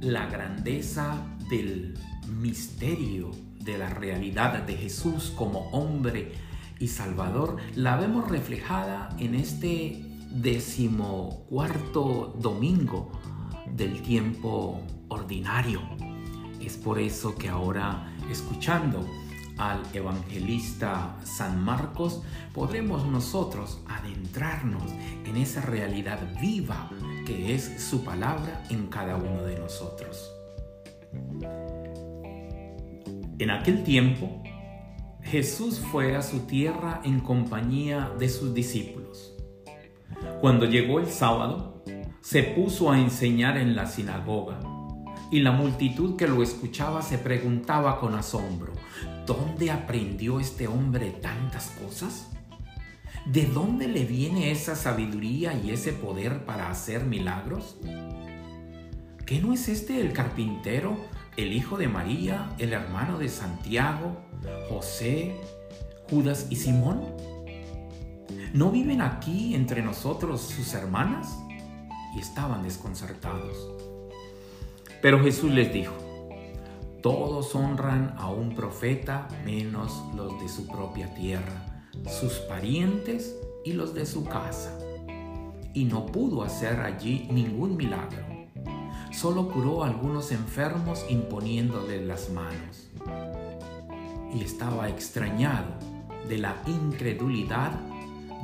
la grandeza del misterio de la realidad de Jesús como hombre y salvador la vemos reflejada en este decimocuarto domingo del tiempo ordinario. Es por eso que ahora, escuchando al evangelista San Marcos, podremos nosotros adentrarnos en esa realidad viva que es su palabra en cada uno de nosotros. En aquel tiempo, Jesús fue a su tierra en compañía de sus discípulos. Cuando llegó el sábado, se puso a enseñar en la sinagoga y la multitud que lo escuchaba se preguntaba con asombro, ¿dónde aprendió este hombre tantas cosas? ¿De dónde le viene esa sabiduría y ese poder para hacer milagros? ¿Qué no es este el carpintero el hijo de María, el hermano de Santiago, José, Judas y Simón? ¿No viven aquí entre nosotros sus hermanas? Y estaban desconcertados. Pero Jesús les dijo, todos honran a un profeta menos los de su propia tierra, sus parientes y los de su casa. Y no pudo hacer allí ningún milagro solo curó a algunos enfermos imponiéndole las manos. Y estaba extrañado de la incredulidad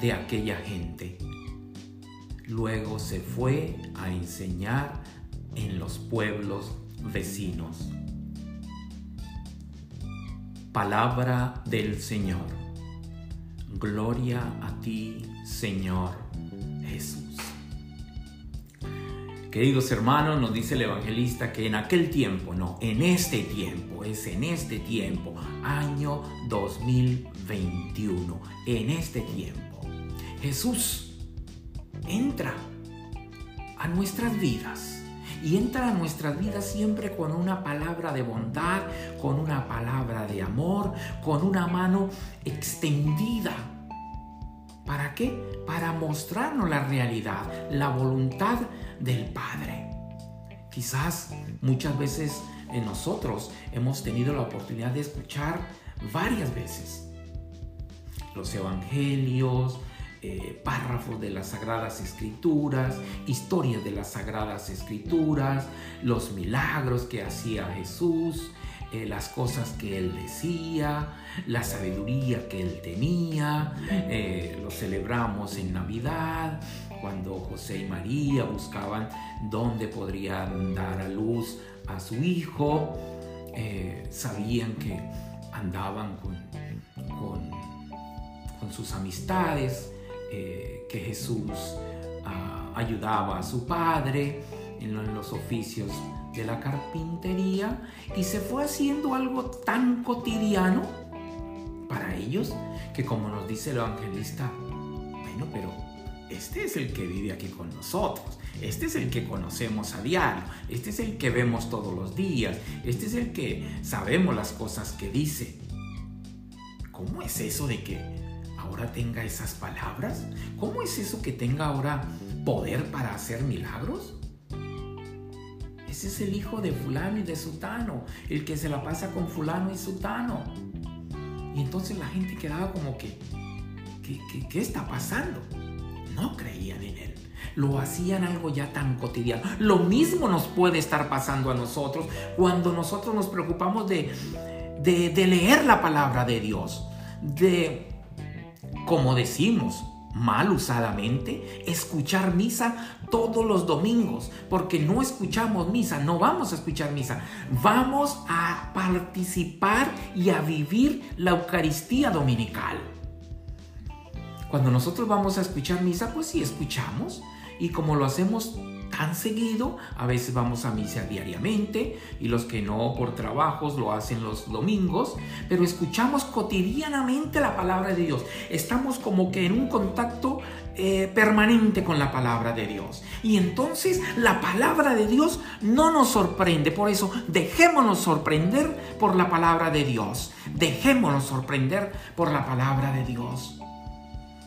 de aquella gente. Luego se fue a enseñar en los pueblos vecinos. Palabra del Señor. Gloria a ti, Señor Jesús. Queridos hermanos, nos dice el evangelista que en aquel tiempo, no, en este tiempo, es en este tiempo, año 2021, en este tiempo, Jesús entra a nuestras vidas y entra a nuestras vidas siempre con una palabra de bondad, con una palabra de amor, con una mano extendida. ¿Para qué? Para mostrarnos la realidad, la voluntad del Padre. Quizás muchas veces nosotros hemos tenido la oportunidad de escuchar varias veces los evangelios, eh, párrafos de las sagradas escrituras, historias de las sagradas escrituras, los milagros que hacía Jesús, eh, las cosas que él decía, la sabiduría que él tenía, eh, lo celebramos en Navidad, cuando José y María buscaban dónde podrían dar a luz a su hijo, eh, sabían que andaban con, sus amistades, que Jesús ah, ayudaba a su padre en los oficios de la carpintería y se fue haciendo algo tan cotidiano para ellos que como nos dice el evangelista, bueno, pero este es el que vive aquí con nosotros, este es el que conocemos a diario, este es el que vemos todos los días, este es el que sabemos las cosas que dice. ¿Cómo es eso de que ahora tenga esas palabras? ¿Cómo es eso que tenga ahora poder para hacer milagros? Ese es el hijo de fulano y de sutano, el que se la pasa con fulano y sutano. Y entonces la gente quedaba como que, ¿qué, está pasando? No creían en él. Lo hacían algo ya tan cotidiano. Lo mismo nos puede estar pasando a nosotros cuando nosotros nos preocupamos de, de, de leer la palabra de Dios. De, como decimos, mal usadamente, escuchar misa todos los domingos, porque no escuchamos misa, no vamos a escuchar misa, vamos a participar y a vivir la Eucaristía dominical. Cuando nosotros vamos a escuchar misa, pues sí escuchamos, y como lo hacemos tan seguido, a veces vamos a misa diariamente y los que no por trabajos lo hacen los domingos, pero escuchamos cotidianamente la palabra de Dios. Estamos como que en un contacto eh, permanente con la palabra de Dios. Y entonces la palabra de Dios no nos sorprende. Por eso dejémonos sorprender por la palabra de Dios. Dejémonos sorprender por la palabra de Dios.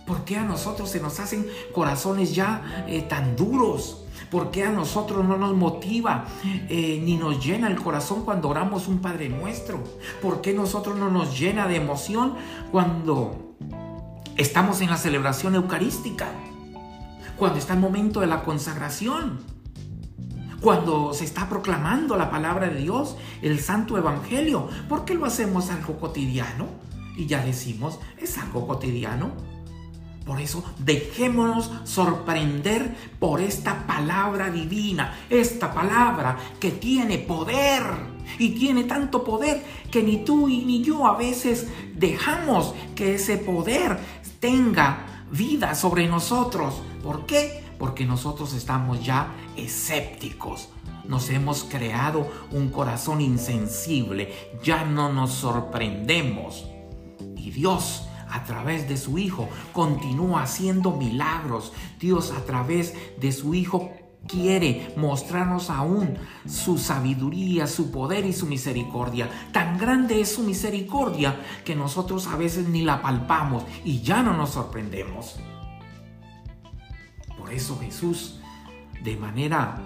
¿Por qué a nosotros se nos hacen corazones ya eh, tan duros? ¿Por qué a nosotros no nos motiva eh, ni nos llena el corazón cuando oramos un Padre nuestro? ¿Por qué nosotros no nos llena de emoción cuando estamos en la celebración eucarística? Cuando está el momento de la consagración. Cuando se está proclamando la palabra de Dios, el Santo Evangelio. ¿Por qué lo hacemos algo cotidiano? Y ya decimos, es algo cotidiano por eso dejémonos sorprender por esta palabra divina, esta palabra que tiene poder y tiene tanto poder que ni tú y ni yo a veces dejamos que ese poder tenga vida sobre nosotros. ¿Por qué? Porque nosotros estamos ya escépticos. Nos hemos creado un corazón insensible, ya no nos sorprendemos. Y Dios a través de su Hijo continúa haciendo milagros. Dios a través de su Hijo quiere mostrarnos aún su sabiduría, su poder y su misericordia. Tan grande es su misericordia que nosotros a veces ni la palpamos y ya no nos sorprendemos. Por eso Jesús, de manera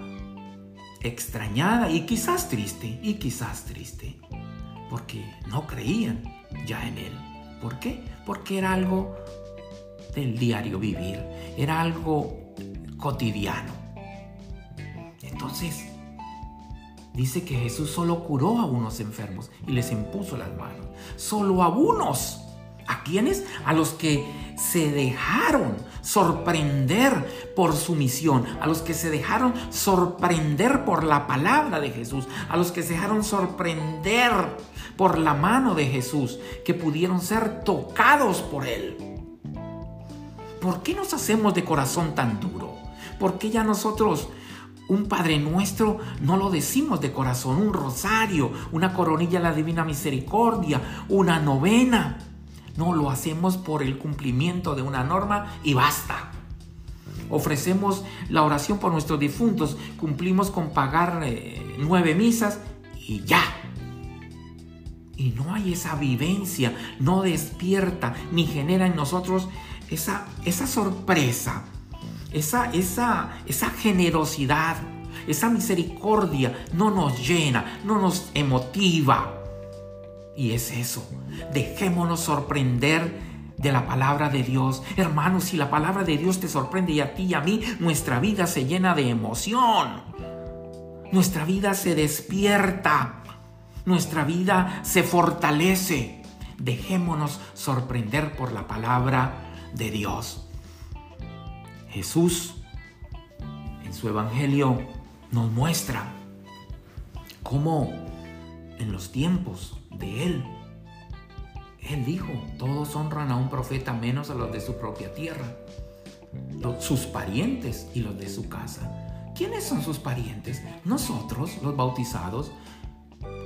extrañada y quizás triste, y quizás triste, porque no creían ya en Él. ¿Por qué? Porque era algo del diario vivir, era algo cotidiano. Entonces, dice que Jesús solo curó a unos enfermos y les impuso las manos. Solo a unos. ¿A quiénes? A los que se dejaron sorprender por su misión, a los que se dejaron sorprender por la palabra de Jesús, a los que se dejaron sorprender por la mano de Jesús, que pudieron ser tocados por Él. ¿Por qué nos hacemos de corazón tan duro? ¿Por qué ya nosotros un Padre Nuestro no lo decimos de corazón, un rosario, una coronilla a la Divina Misericordia, una novena? No, lo hacemos por el cumplimiento de una norma y basta. Ofrecemos la oración por nuestros difuntos, cumplimos con pagar eh, nueve misas y ya y no hay esa vivencia, no despierta ni genera en nosotros esa, esa sorpresa, esa, esa, esa generosidad, esa misericordia no nos llena, no nos emotiva. Y es eso, dejémonos sorprender de la palabra de Dios. Hermanos, si la palabra de Dios te sorprende y a ti y a mí, nuestra vida se llena de emoción. Nuestra vida se despierta nuestra vida se fortalece. Dejémonos sorprender por la palabra de Dios. Jesús en su Evangelio nos muestra cómo en los tiempos de Él, Él dijo, todos honran a un profeta menos a los de su propia tierra, sus parientes y los de su casa. ¿Quiénes son sus parientes? Nosotros, los bautizados,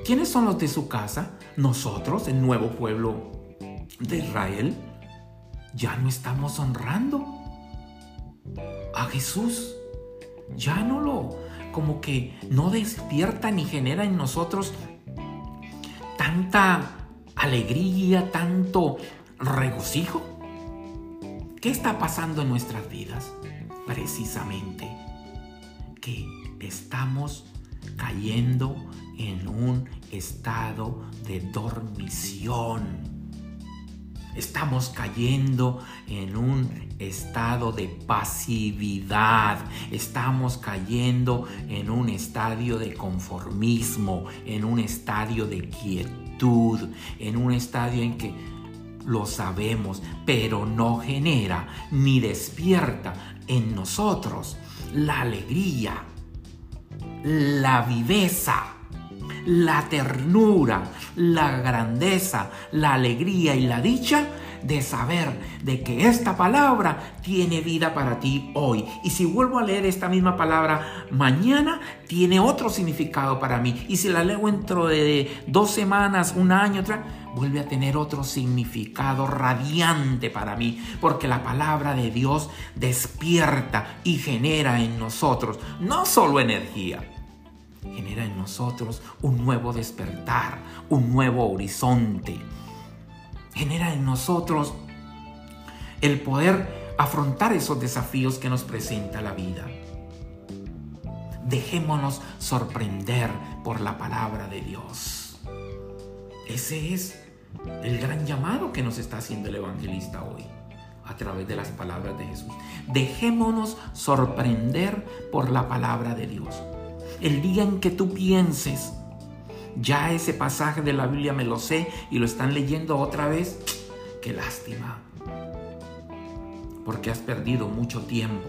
¿Quiénes son los de su casa? Nosotros, el nuevo pueblo de Israel, ya no estamos honrando a Jesús. Ya no lo, como que no despierta ni genera en nosotros tanta alegría, tanto regocijo. ¿Qué está pasando en nuestras vidas? Precisamente que estamos cayendo en un estado de dormición. Estamos cayendo en un estado de pasividad. Estamos cayendo en un estadio de conformismo, en un estadio de quietud, en un estadio en que lo sabemos, pero no genera ni despierta en nosotros la alegría, la viveza la ternura, la grandeza, la alegría y la dicha de saber de que esta palabra tiene vida para ti hoy. Y si vuelvo a leer esta misma palabra mañana, tiene otro significado para mí. Y si la leo dentro de dos semanas, un año, otra, vuelve a tener otro significado radiante para mí. Porque la palabra de Dios despierta y genera en nosotros no solo energía, genera en nosotros un nuevo despertar, un nuevo horizonte. Genera en nosotros el poder afrontar esos desafíos que nos presenta la vida. Dejémonos sorprender por la palabra de Dios. Ese es el gran llamado que nos está haciendo el evangelista hoy a través de las palabras de Jesús. Dejémonos sorprender por la palabra de Dios. El día en que tú pienses, ya ese pasaje de la Biblia me lo sé y lo están leyendo otra vez, qué lástima. Porque has perdido mucho tiempo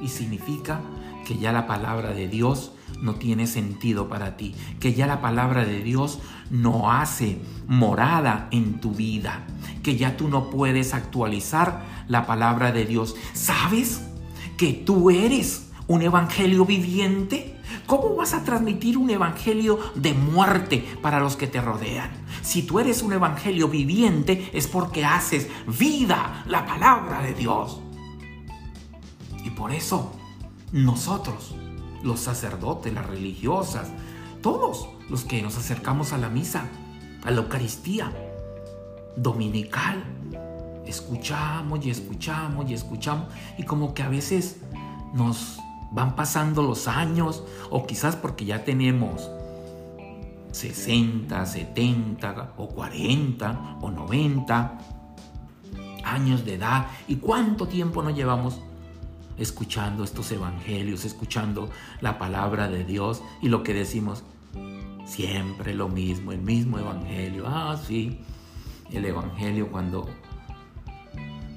y significa que ya la palabra de Dios no tiene sentido para ti, que ya la palabra de Dios no hace morada en tu vida, que ya tú no puedes actualizar la palabra de Dios. ¿Sabes que tú eres un evangelio viviente? ¿Cómo vas a transmitir un evangelio de muerte para los que te rodean? Si tú eres un evangelio viviente es porque haces vida la palabra de Dios. Y por eso nosotros, los sacerdotes, las religiosas, todos los que nos acercamos a la misa, a la Eucaristía dominical, escuchamos y escuchamos y escuchamos y como que a veces nos van pasando los años o quizás porque ya tenemos 60, 70 o 40 o 90 años de edad y cuánto tiempo nos llevamos escuchando estos evangelios, escuchando la palabra de Dios y lo que decimos, siempre lo mismo, el mismo evangelio. Ah, sí, el evangelio cuando,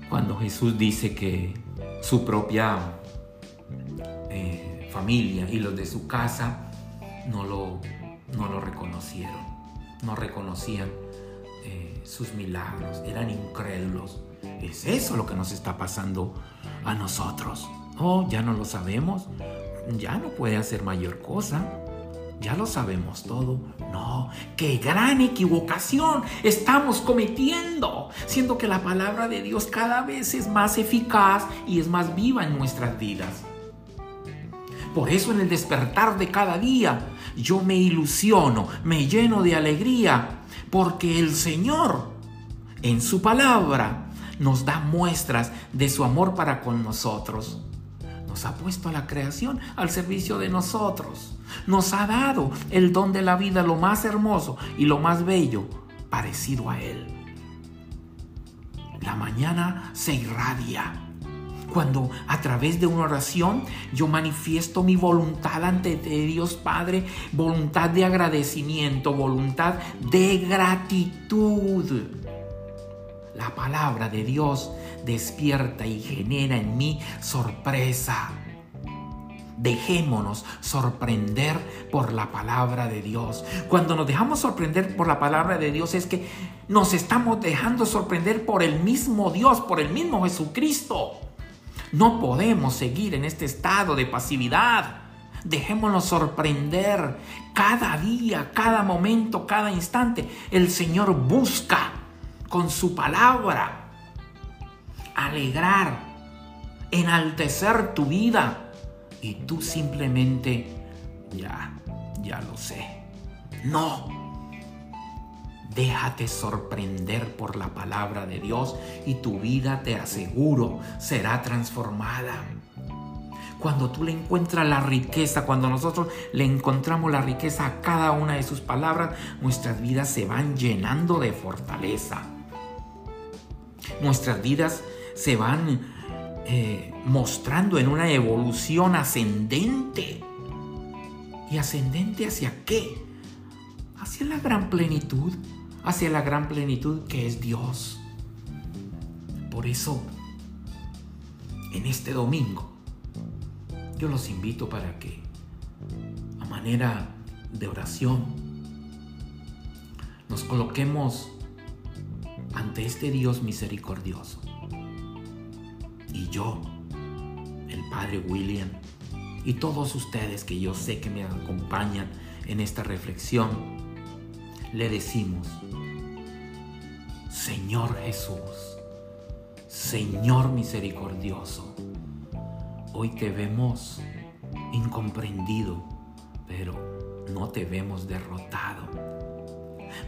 cuando Jesús dice que su propia eh, familia y los de su casa no lo, no lo reconocieron, no reconocían eh, sus milagros, eran incrédulos. Es eso lo que nos está pasando a nosotros. Oh, ya no lo sabemos, ya no puede hacer mayor cosa. Ya lo sabemos todo. No, qué gran equivocación estamos cometiendo, siendo que la palabra de Dios cada vez es más eficaz y es más viva en nuestras vidas. Por eso en el despertar de cada día yo me ilusiono, me lleno de alegría, porque el Señor en su palabra nos da muestras de su amor para con nosotros. Nos ha puesto a la creación al servicio de nosotros. Nos ha dado el don de la vida, lo más hermoso y lo más bello, parecido a Él. La mañana se irradia. Cuando a través de una oración yo manifiesto mi voluntad ante Dios Padre, voluntad de agradecimiento, voluntad de gratitud la palabra de Dios despierta y genera en mí sorpresa. Dejémonos sorprender por la palabra de Dios. Cuando nos dejamos sorprender por la palabra de Dios es que nos estamos dejando sorprender por el mismo Dios, por el mismo Jesucristo. No podemos seguir en este estado de pasividad. Dejémonos sorprender cada día, cada momento, cada instante. El Señor busca con su palabra, alegrar, enaltecer tu vida y tú simplemente, ya, ya lo sé. No. Déjate sorprender por la palabra de Dios y tu vida, te aseguro, será transformada. Cuando tú le encuentras la riqueza, cuando nosotros le encontramos la riqueza a cada una de sus palabras, nuestras vidas se van llenando de fortaleza nuestras vidas se van eh, mostrando en una evolución ascendente. ¿Y ascendente hacia qué? Hacia la gran plenitud, hacia la gran plenitud que es Dios. Por eso, en este domingo, yo los invito para que, a manera de oración, nos coloquemos ante este Dios misericordioso. Y yo, el Padre William, y todos ustedes que yo sé que me acompañan en esta reflexión, le decimos, Señor Jesús, Señor misericordioso, hoy te vemos incomprendido, pero no te vemos derrotado.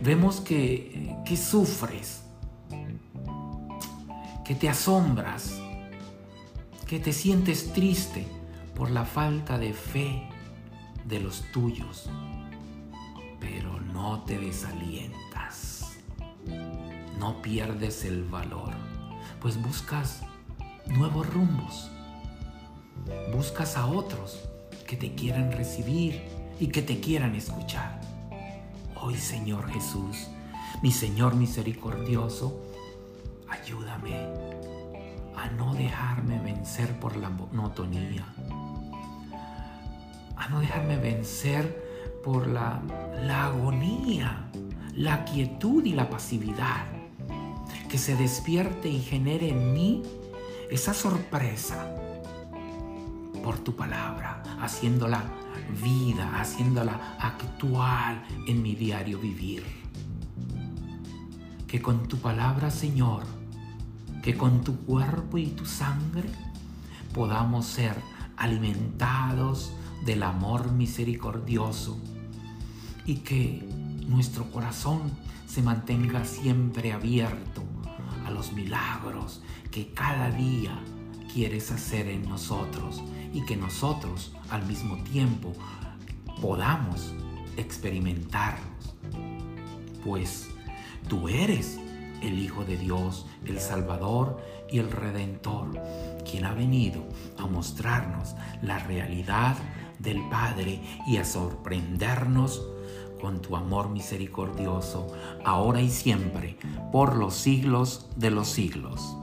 Vemos que, que sufres, que te asombras, que te sientes triste por la falta de fe de los tuyos, no te desalientas, no pierdes el valor, pues buscas nuevos rumbos, buscas a otros que te quieran recibir y que te quieran escuchar. Hoy, Señor Jesús, mi Señor misericordioso, ayúdame a no dejarme vencer por la monotonía, a no dejarme vencer por la, la agonía, la quietud y la pasividad, que se despierte y genere en mí esa sorpresa por tu palabra, haciéndola vida, haciéndola actual en mi diario vivir. Que con tu palabra, Señor, que con tu cuerpo y tu sangre podamos ser alimentados del amor misericordioso y que nuestro corazón se mantenga siempre abierto a los milagros que cada día quieres hacer en nosotros y que nosotros al mismo tiempo podamos experimentarlos. Pues tú eres el Hijo de Dios, el Salvador y el Redentor, quien ha venido a mostrarnos la realidad del Padre y a sorprendernos con tu amor misericordioso, ahora y siempre, por los siglos de los siglos.